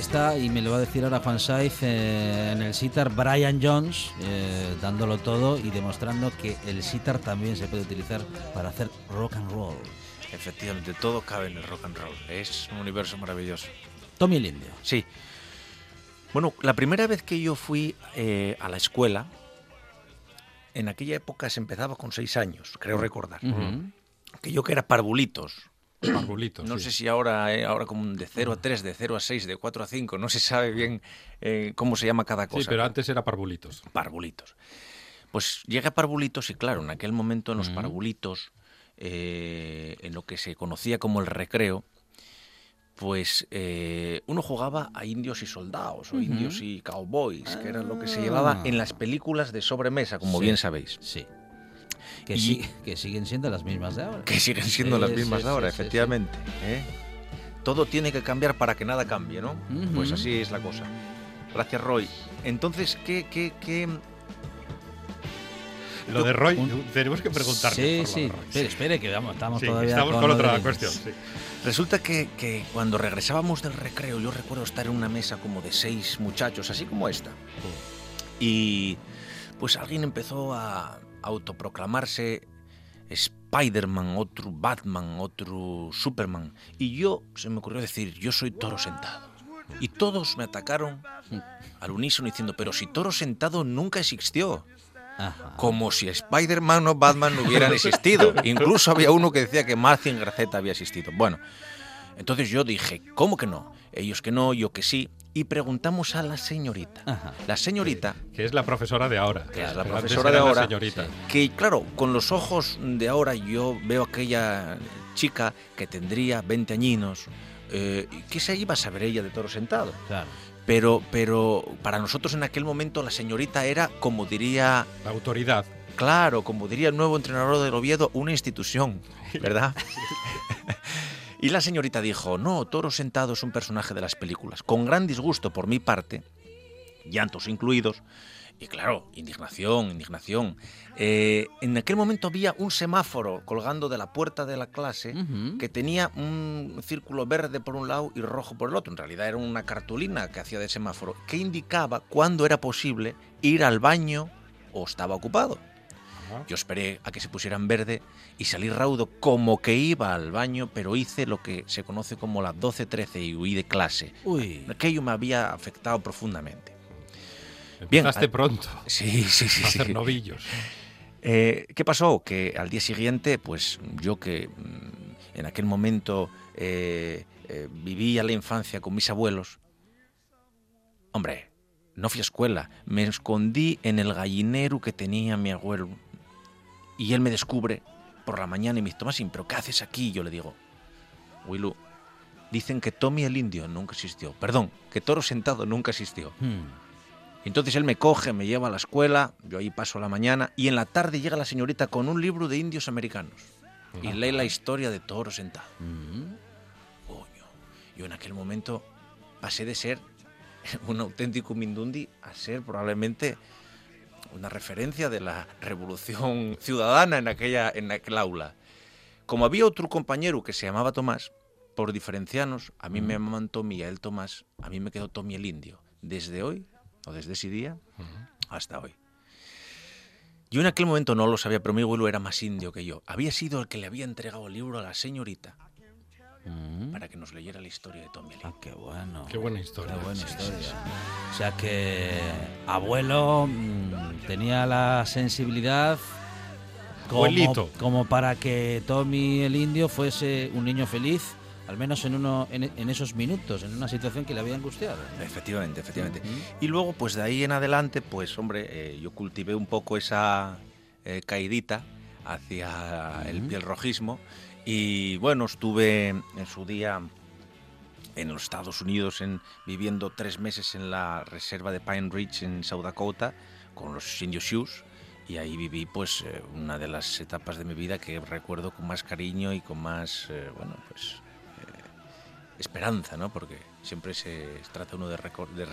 Está, y me lo va a decir ahora Juan Saiz, eh, en el sitar Brian Jones, eh, dándolo todo y demostrando que el sitar también se puede utilizar para hacer rock and roll. Efectivamente, todo cabe en el rock and roll. Es un universo maravilloso. Tommy el Indio. Sí. Bueno, la primera vez que yo fui eh, a la escuela, en aquella época se empezaba con seis años, creo recordar. Ujú. Que yo que era parvulitos. No sí. sé si ahora, eh, ahora como de 0 a 3, de 0 a 6, de 4 a 5, no se sabe bien eh, cómo se llama cada cosa. Sí, pero antes era parvulitos. parvulitos. Pues llegué a parvulitos y claro, en aquel momento en los parvulitos, eh, en lo que se conocía como el recreo, pues eh, uno jugaba a indios y soldados, o indios y cowboys, que era lo que se llevaba en las películas de sobremesa, como bien sabéis. Sí. Que, Y- sí- que siguen siendo las mismas de ahora. que siguen siendo Sí, las mismas sí, de ahora, sí, sí. efectivamente. ¿eh? Todo tiene que cambiar para que nada cambie, ¿no? Ujú. Pues así es la cosa. Gracias, Roy. Entonces, ¿qué, qué, qué? Lo de Roy, Un- tenemos que preguntarle. Sí, sí. Roy. Espere, espere, que vamos, estamos Sí, todavía estamos con con otra de- cuestión. sí. Resulta que, que cuando regresábamos del recreo, yo recuerdo estar en una mesa como de seis muchachos, así como esta. Y pues alguien empezó a autoproclamarse Spider-Man, otro Batman, otro Superman. Y yo se me ocurrió decir, yo soy toro sentado. Y todos me atacaron al unísono diciendo, pero si toro sentado nunca existió. Ajá. Como si Spider-Man o Batman no hubieran existido. Incluso había uno que decía que Mazinger Z había existido. Bueno, entonces yo dije, ¿cómo que no? Ellos que no, yo que sí. Y preguntamos a la señorita. Ajá. La señorita, Que es la profesora de ahora. Que es la profesora de ahora. señorita. que claro, con los ojos de ahora yo veo aquella chica que tendría 20 añinos. Eh, ¿Qué se iba a saber ella de toro sentado? Claro. Pero, pero para nosotros en aquel momento la señorita era, como diría La autoridad. Claro, como diría el nuevo entrenador del Oviedo, una institución, ¿verdad? y la señorita dijo, no, Toro Sentado es un personaje de las películas. Con gran disgusto por mi parte, llantos incluidos, y claro, indignación, indignación. Eh, en aquel momento había un semáforo colgando de la puerta de la clase que tenía un círculo verde por un lado y rojo por el otro. En realidad era una cartulina que hacía de semáforo que indicaba cuándo era posible ir al baño o estaba ocupado. Ajá. Yo esperé a que se pusieran verde y salí raudo como que iba al baño, pero hice lo que se conoce como la 12-13 y huí de clase. Uy. Aquello me había afectado profundamente. Bien, Empezaste a- pronto Sí, sí, sí. a sí. hacer novillos. Eh, ¿Qué pasó? Que al día siguiente, pues yo que mm, en aquel momento eh, eh, vivía la infancia con mis abuelos, hombre, no fui a escuela, me escondí en el gallinero que tenía mi abuelo y él me descubre por la mañana y me dice, Tomasín, ¿pero qué haces aquí? Y yo le digo, Willu, dicen que Tommy el indio nunca existió, perdón, que Toro Sentado nunca existió. Hmm. Entonces él me coge, me lleva a la escuela, yo ahí paso la mañana y en la tarde llega la señorita con un libro de indios americanos y lee la historia de Toro Sentado. Mm. Coño, yo en aquel momento pasé de ser un auténtico Mindundi a ser probablemente una referencia de la revolución ciudadana en aquella en aquel aula. Como había otro compañero que se llamaba Tomás, por diferenciarnos, a mí me llamaban Tommy y a él Tomás, a mí me quedó Tommy el indio. Desde hoy, o desde ese día, hasta hoy. Yo en aquel momento no lo sabía, pero mi abuelo era más indio que yo. Había sido el que le había entregado el libro a la señorita Mm. para que nos leyera la historia de Tommy el Ah, indio. qué bueno. Qué buena historia. Qué buena Sí, sí, historia. sí. O sea que abuelo mm, tenía la sensibilidad como, Abuelito. como para que Tommy el indio fuese un niño feliz, al menos en uno en, en esos minutos, en una situación que le había angustiado. Efectivamente, efectivamente. Y luego, pues de ahí en adelante, pues hombre, eh, yo cultivé un poco esa eh, caidita hacia el Ujú. pielrojismo y bueno, estuve en su día en los Estados Unidos en, viviendo tres meses en la reserva de Pine Ridge en South Dakota con los indios Sioux y ahí viví pues eh, una de las etapas de mi vida que recuerdo con más cariño y con más, eh, bueno, pues eh, esperanza, ¿no? Porque siempre se trata uno de, de eh,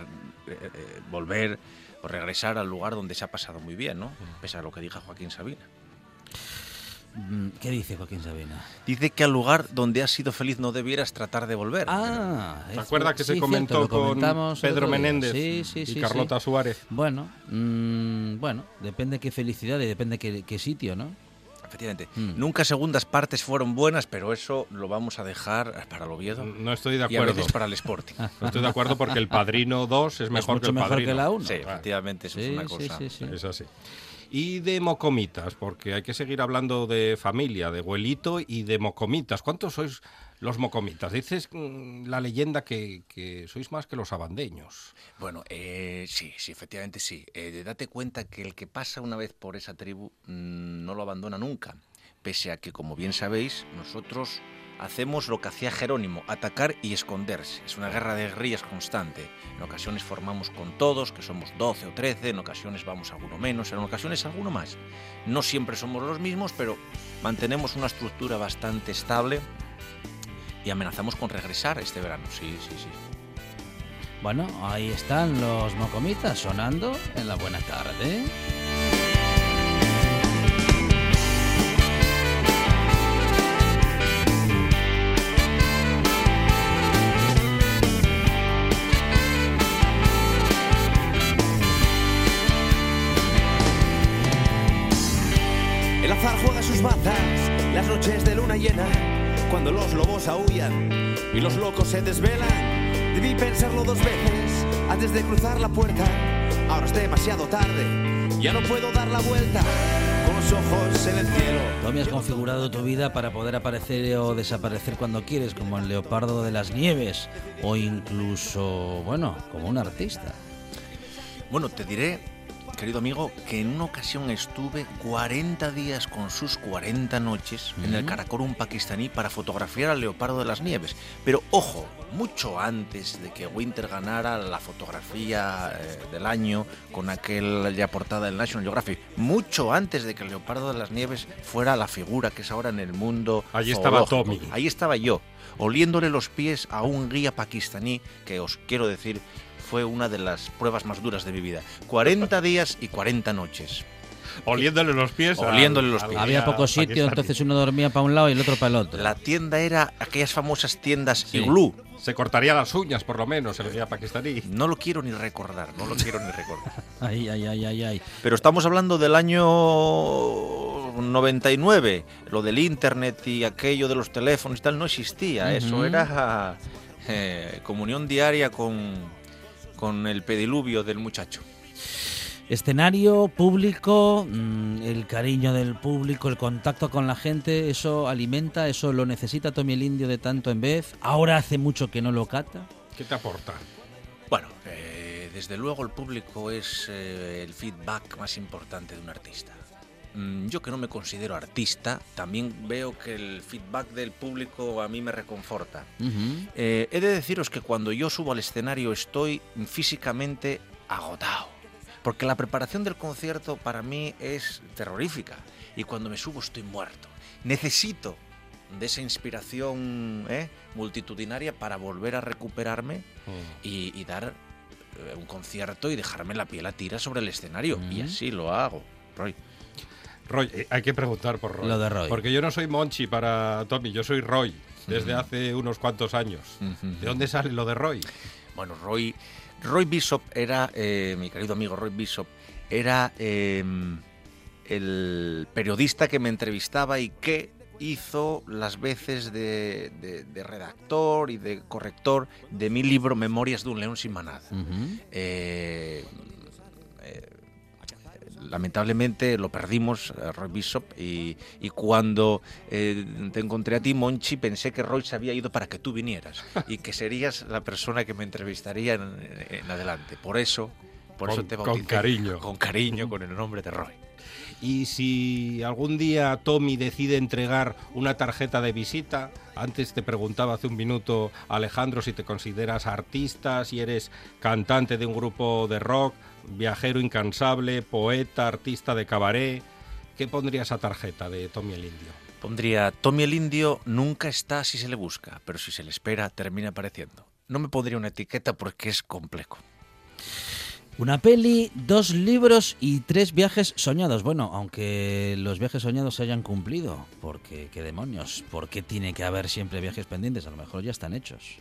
eh, volver o regresar al lugar donde se ha pasado muy bien, ¿no? Pese a lo que diga Joaquín Sabina. Mm, ¿Qué dice Joaquín Sabina? Dice que al lugar donde has sido feliz no debieras tratar de volver. Ah, ¿Te es- acuerdas que sí, se comentó cierto, con Pedro. Menéndez Sí, sí, y Carlota sí. Suárez? Bueno, mm, bueno, depende qué felicidad y depende qué, qué sitio, ¿no? Efectivamente. Mm. Nunca segundas partes fueron buenas, pero eso lo vamos a dejar para el Oviedo No estoy de y a acuerdo. veces para el Sporting. No estoy de acuerdo porque el Padrino 2 es mejor mucho que el mejor Padrino. que la 1. Sí, efectivamente, eso es una sí, cosa. sí, sí. Es así. Y de mocomitas, porque hay que seguir hablando de familia, de abuelito y de mocomitas. ¿Cuántos sois los mocomitas? Dices mm, la leyenda que, sois más que los abandeños. Bueno, eh, sí, sí, efectivamente sí. Eh, date cuenta que el que pasa una vez por esa tribu mm, no lo abandona nunca. Pese a que, como bien sabéis, nosotros hacemos lo que hacía Jerónimo, atacar y esconderse. Es una guerra de guerrillas constante. En ocasiones formamos con todos, que somos 12 o 13, en ocasiones vamos alguno menos, en ocasiones alguno más. No siempre somos los mismos, pero mantenemos una estructura bastante estable y amenazamos con regresar este verano. Sí, sí, sí. Bueno, ahí están los mocomitas sonando en la buena tarde. Llena, cuando los lobos aullan y los locos se desvelan. Debí pensarlo dos veces antes de cruzar la puerta. Ahora es demasiado tarde, ya no puedo dar la vuelta con los ojos en el cielo. Tommy has configurado tu vida para poder aparecer o desaparecer cuando quieres, como el leopardo de las nieves, o incluso, bueno, como un artista. Bueno, te diré, querido amigo, que en una ocasión estuve 40 días con sus 40 noches en el Karakorum pakistaní para fotografiar al leopardo de las nieves. Pero ojo, mucho antes de que Winter ganara la fotografía eh, del año con aquella portada del National Geographic, mucho antes de que el leopardo de las nieves fuera la figura que es ahora en el mundo. Allí estaba. Tommy. Ahí estaba yo, oliéndole los pies a un guía pakistaní que os quiero decir fue una de las pruebas más duras de mi vida. 40 días y 40 noches. Oliéndole los pies. al- Oliéndole los pies. Había guía poco sitio, pakistaní. entonces uno dormía para un lado y el otro para el otro. La tienda era aquellas famosas tiendas Sí. iglú. Se cortaría las uñas, por lo menos, el guía pakistaní. No lo quiero ni recordar, no lo quiero ni recordar. Ay, ay, ay, ay, ay. Pero estamos hablando del año 99. Lo del internet y aquello de los teléfonos y tal no existía. Eso Ujú. era eh, comunión diaria con, con el pediluvio del muchacho. Escenario, público, mm, el cariño del público, el contacto con la gente, eso alimenta, eso lo necesita Tommy el Indio de tanto en vez. Ahora hace mucho que no lo cata. ¿Qué te aporta? Bueno, eh, desde luego el público es eh, el feedback más importante de un artista. Mm, Yo que no me considero artista, también veo que el feedback del público a mí me reconforta. Eh, he de deciros que cuando yo subo al escenario estoy físicamente agotado. Porque la preparación del concierto para mí es terrorífica. Y cuando me subo estoy muerto. Necesito de esa inspiración ¿eh? multitudinaria para volver a recuperarme y, y dar eh, un concierto y dejarme la piel a tira sobre el escenario. Y Mm. así lo hago, Roy. Roy, eh, hay que preguntar por Roy. Lo de Roy. Porque yo no soy Monchi para Tommy, yo soy Roy desde hace unos cuantos años. ¿De dónde sale lo de Roy? Bueno, Roy, Roy Bishop era, eh, mi querido amigo Roy Bishop, era eh, el periodista que me entrevistaba y que hizo las veces de, de- de redactor y de corrector de mi libro Memorias de un león sin manada. Eh, eh, lamentablemente lo perdimos, eh, Roy Bishop, y, y cuando eh, te encontré a ti, Monchi, pensé que Roy se había ido para que tú vinieras y que serías la persona que me entrevistaría en, en adelante. Por eso, por Con- eso te con bauticé. cariño. Con cariño, con el nombre de Roy. Y si algún día Tommy decide entregar una tarjeta de visita, antes te preguntaba hace un minuto Alejandro si te consideras artista, si eres cantante de un grupo de rock, viajero incansable, poeta, artista de cabaret, ¿qué pondría esa tarjeta de Tommy el Indio? Pondría Tommy el Indio nunca está si se le busca, pero si se le espera termina apareciendo. No me pondría una etiqueta porque es complejo. Una peli, dos libros y tres viajes soñados. Bueno, aunque los viajes soñados se hayan cumplido, porque qué demonios, ¿por qué tiene que haber siempre viajes pendientes? A lo mejor ya están hechos.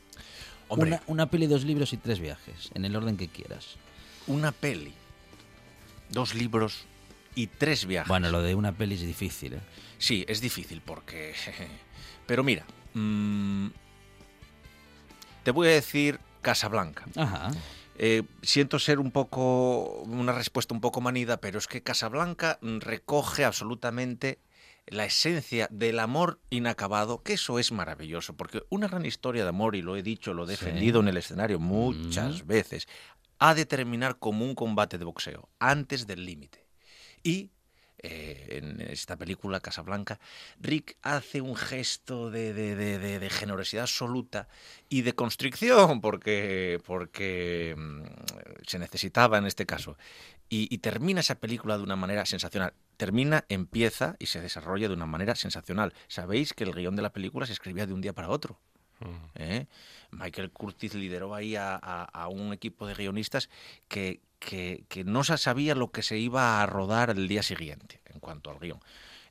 Hombre, Una, una peli, dos libros y tres viajes, en el orden que quieras. Una peli, dos libros y tres viajes. Bueno, lo de una peli es difícil, ¿eh? Sí, es difícil porque... Pero mira, mm, te voy a decir Casablanca. Ajá. Eh, siento ser un poco, una respuesta un poco manida, pero es que Casablanca recoge absolutamente la esencia del amor inacabado, que eso es maravilloso, porque una gran historia de amor, y lo he dicho, lo he defendido en el escenario muchas veces, ha de terminar como un combate de boxeo, antes del límite. Y eh, en esta película, Casablanca, Rick hace un gesto de, de- de- de- generosidad absoluta y de constricción, porque, porque mm, se necesitaba en este caso. Y, y termina esa película de una manera sensacional. Termina, empieza y se desarrolla de una manera sensacional. Sabéis que el guion de la película se escribía de un día para otro. ¿Eh? Michael Curtis lideró ahí a, a- a un equipo de guionistas que, que- que no se sabía lo que se iba a rodar el día siguiente en cuanto al guion.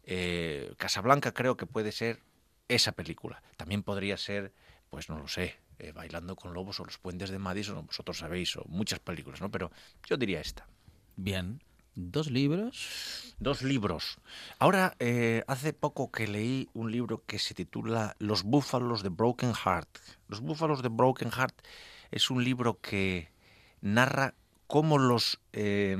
Eh, Casablanca creo que puede ser esa película. También podría ser, pues no lo sé, eh, Bailando con Lobos o Los Puentes de Madison, vosotros sabéis, o muchas películas, ¿no? Pero yo diría esta. Bien. Dos libros. Dos libros. Ahora, eh, hace poco que leí un libro que se titula Los búfalos de Broken Heart. Los búfalos de Broken Heart es un libro que narra cómo los eh,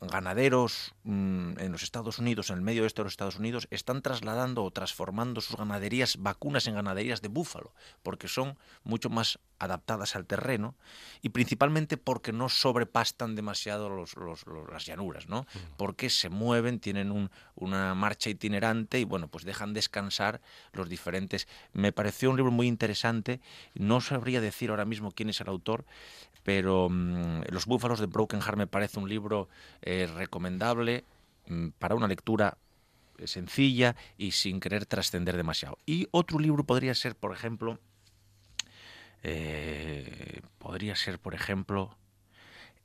ganaderos mm, en los Estados Unidos, en el medio oeste de los Estados Unidos, están trasladando o transformando sus ganaderías, vacunas en ganaderías de búfalo, porque son mucho más adaptadas al terreno y principalmente porque no sobrepastan demasiado los- los- los- las llanuras, ¿no? Porque se mueven, tienen un- una marcha itinerante y bueno, pues dejan descansar los diferentes. Me pareció un libro muy interesante, no sabría decir ahora mismo quién es el autor, pero mm, Los búfalos de Broken Heart me parece un libro eh, recomendable mm, para una lectura eh, sencilla y sin querer trascender demasiado. Y otro libro podría ser, por ejemplo, eh, podría ser, por ejemplo,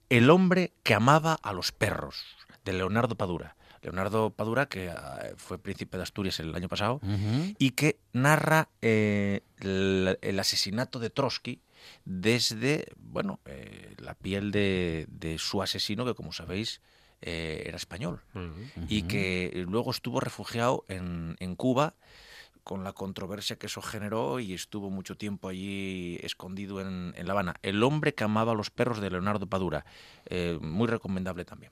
El hombre que amaba a los perros, de Leonardo Padura. Leonardo Padura, que ah, fue príncipe de Asturias el año pasado, y que narra eh, el, el asesinato de Trotsky desde, bueno, eh, la piel de, de su asesino, que como sabéis, eh, era español. Y que luego estuvo refugiado en, en Cuba con la controversia que eso generó y estuvo mucho tiempo allí escondido en, en La Habana. El hombre que amaba a los perros de Leonardo Padura, eh, muy recomendable también.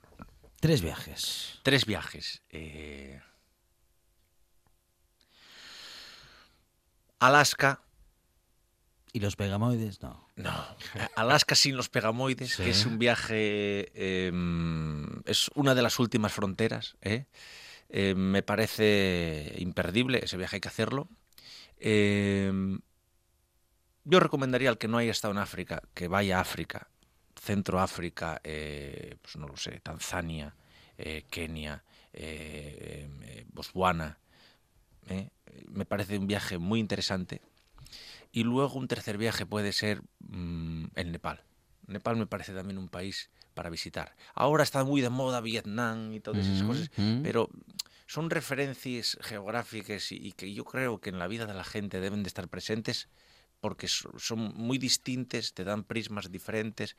Tres viajes. Tres viajes. eh, Alaska, ¿Y los pegamoides? No. No, Alaska sin los pegamoides, Sí. que es un viaje, eh, es una de las últimas fronteras. ¿eh? Eh, me parece imperdible, ese viaje hay que hacerlo. Eh, yo recomendaría al que no haya estado en África que vaya a África, Centro África, eh, pues no lo sé, Tanzania, Kenia, Botswana. Me parece un viaje muy interesante. Y luego un tercer viaje puede ser mm, el Nepal. Nepal me parece también un país para visitar. Ahora está muy de moda Vietnam y todas esas Mm, cosas, mm. pero son referencias geográficas y, y que yo creo que en la vida de la gente deben de estar presentes porque so- son muy distintas, te dan prismas diferentes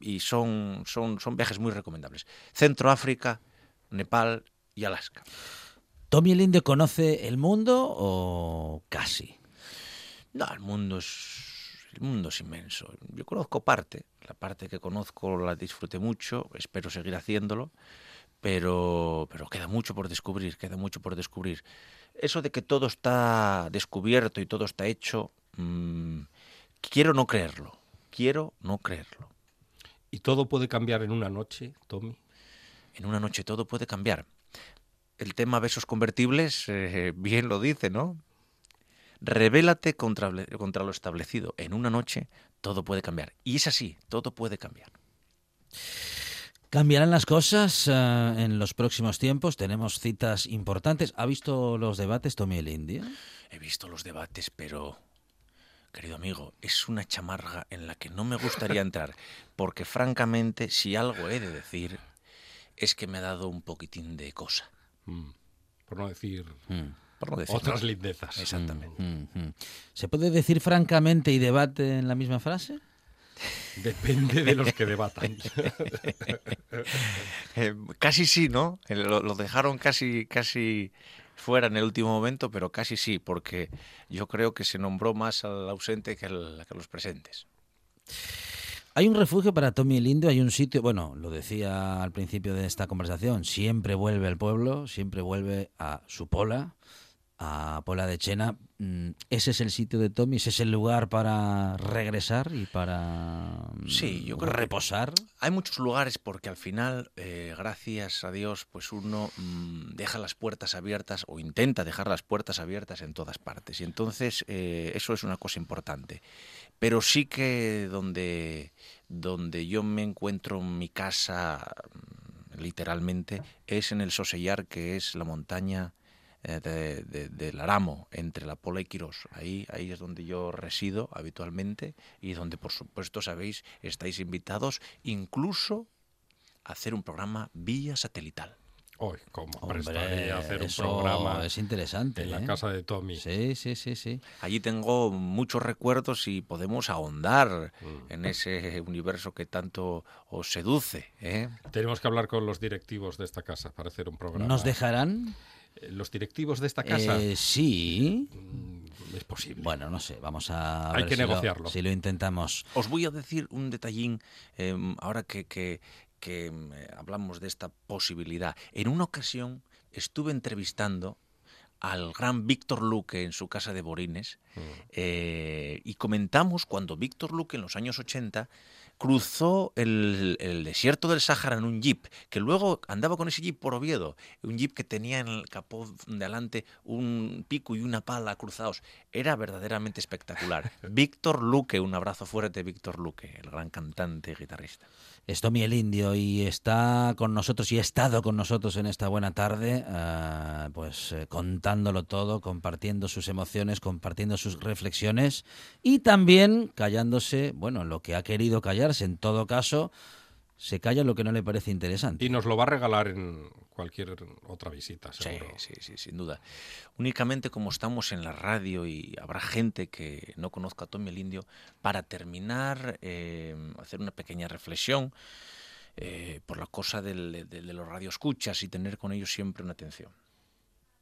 y son, son, son viajes muy recomendables. Centro África, Nepal y Alaska. ¿Tommy el Indio conoce el mundo o casi? No, el mundo es el mundo es inmenso. Yo conozco parte, la parte que conozco la disfruté mucho, espero seguir haciéndolo, pero pero queda mucho por descubrir, queda mucho por descubrir. Eso de que todo está descubierto y todo está hecho, mm, quiero no creerlo, quiero no creerlo. ¿Y todo puede cambiar en una noche, Tommy? En una noche todo puede cambiar. El tema besos convertibles eh, bien lo dice, ¿no? Revélate contra, contra lo establecido. En una noche todo puede cambiar. Y es así, todo puede cambiar. ¿Cambiarán las cosas eh, en los próximos tiempos? Tenemos citas importantes. ¿Ha visto los debates Tommy el Indio? He visto los debates, pero, querido amigo, es una chamarga en la que no me gustaría entrar, porque francamente, si algo he de decir, es que me ha dado un poquitín de cosa. Mm, Por no decir Por no decir otras lindezas. Exactamente. Mm, mm. ¿Se puede decir francamente y debate en la misma frase? Depende de los que debatan. Eh, casi sí, ¿no? Lo, lo dejaron casi, casi fuera en el último momento, pero casi sí, porque yo creo que se nombró más al ausente que, al- que a los presentes. Hay un refugio para Tommy el Indio, hay un sitio, bueno, lo decía al principio de esta conversación, siempre vuelve al pueblo, siempre vuelve a su pola, a Pola de Chena. Mm, ¿Ese es el sitio de Tommy? ¿Ese es el lugar para regresar y para mm, Sí, yo creo que- reposar? Hay muchos lugares porque al final, eh, gracias a Dios, pues uno mm, deja las puertas abiertas o intenta dejar las puertas abiertas en todas partes. Y entonces eh, eso es una cosa importante. Pero sí que donde, donde yo me encuentro en mi casa, literalmente, es en el Sosellar, que es la montaña de, de- del Aramo, entre la Pola y Quirós. Ahí, ahí es donde yo resido habitualmente y donde, por supuesto, sabéis, estáis invitados incluso a hacer un programa vía satelital. Hoy, como Hombre, prestaría hacer un programa es interesante. en la ¿eh? casa de Tommy. Sí, sí, sí, sí. Allí tengo muchos recuerdos y podemos ahondar Mm. en ese universo que tanto os seduce. ¿eh? Tenemos que hablar con los directivos de esta casa para hacer un programa. ¿Nos dejarán? ¿Los directivos de esta casa? Eh, sí. Mm, es posible. Bueno, no sé, vamos a Hay ver que si lo- negociarlo. si lo intentamos. Os voy a decir un detallín eh, ahora que, que- que, eh, hablamos de esta posibilidad. En una ocasión estuve entrevistando al gran Víctor Luque en su casa de Borines Mm. eh, y comentamos cuando Víctor Luque en los años 80 cruzó el, el desierto del Sáhara en un jeep, que luego andaba con ese jeep por Oviedo, un jeep que tenía en el capó de adelante un pico y una pala cruzados. Era verdaderamente espectacular. Víctor Luque, un abrazo fuerte, Víctor Luque, el gran cantante y guitarrista. Es el Indio y está con nosotros y ha estado con nosotros en esta buena tarde, ah, pues eh, contándolo todo, compartiendo sus emociones, compartiendo sus reflexiones y también callándose, bueno, lo que ha querido callarse. En todo caso, se calla lo que no le parece interesante. Y nos lo va a regalar en cualquier otra visita, Sí, seguro. sí, sí, sin duda. Únicamente como estamos en la radio y habrá gente que no conozca a Tommy el Indio, para terminar, eh, hacer una pequeña reflexión eh, por la cosa del- de, de los radioescuchas y tener con ellos siempre una atención,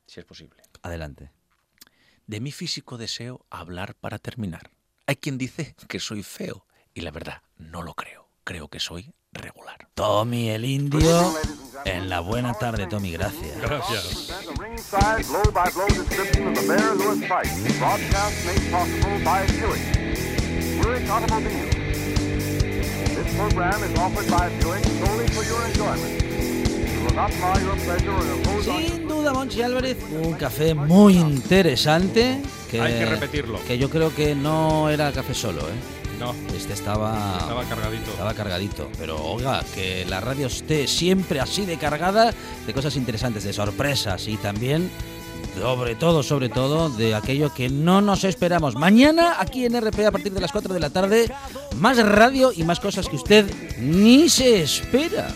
si es posible. Adelante. De mi físico deseo hablar para terminar. Hay quien dice que soy feo y la verdad, no lo creo. Creo que soy regular. Tommy el Indio en la buena tarde, Tommy, gracias. Gracias. Sin duda, Monchi Álvarez, un café muy interesante. Que, Hay que repetirlo. Que yo creo que no era café solo, ¿eh? No, Este estaba, estaba cargadito. estaba cargadito. Pero, oiga, que la radio esté siempre así de cargada de cosas interesantes, de sorpresas y también, sobre todo, sobre todo, de aquello que no nos esperamos. Mañana, aquí en RP, a partir de las 4 de la tarde, más radio y más cosas que usted ni se espera.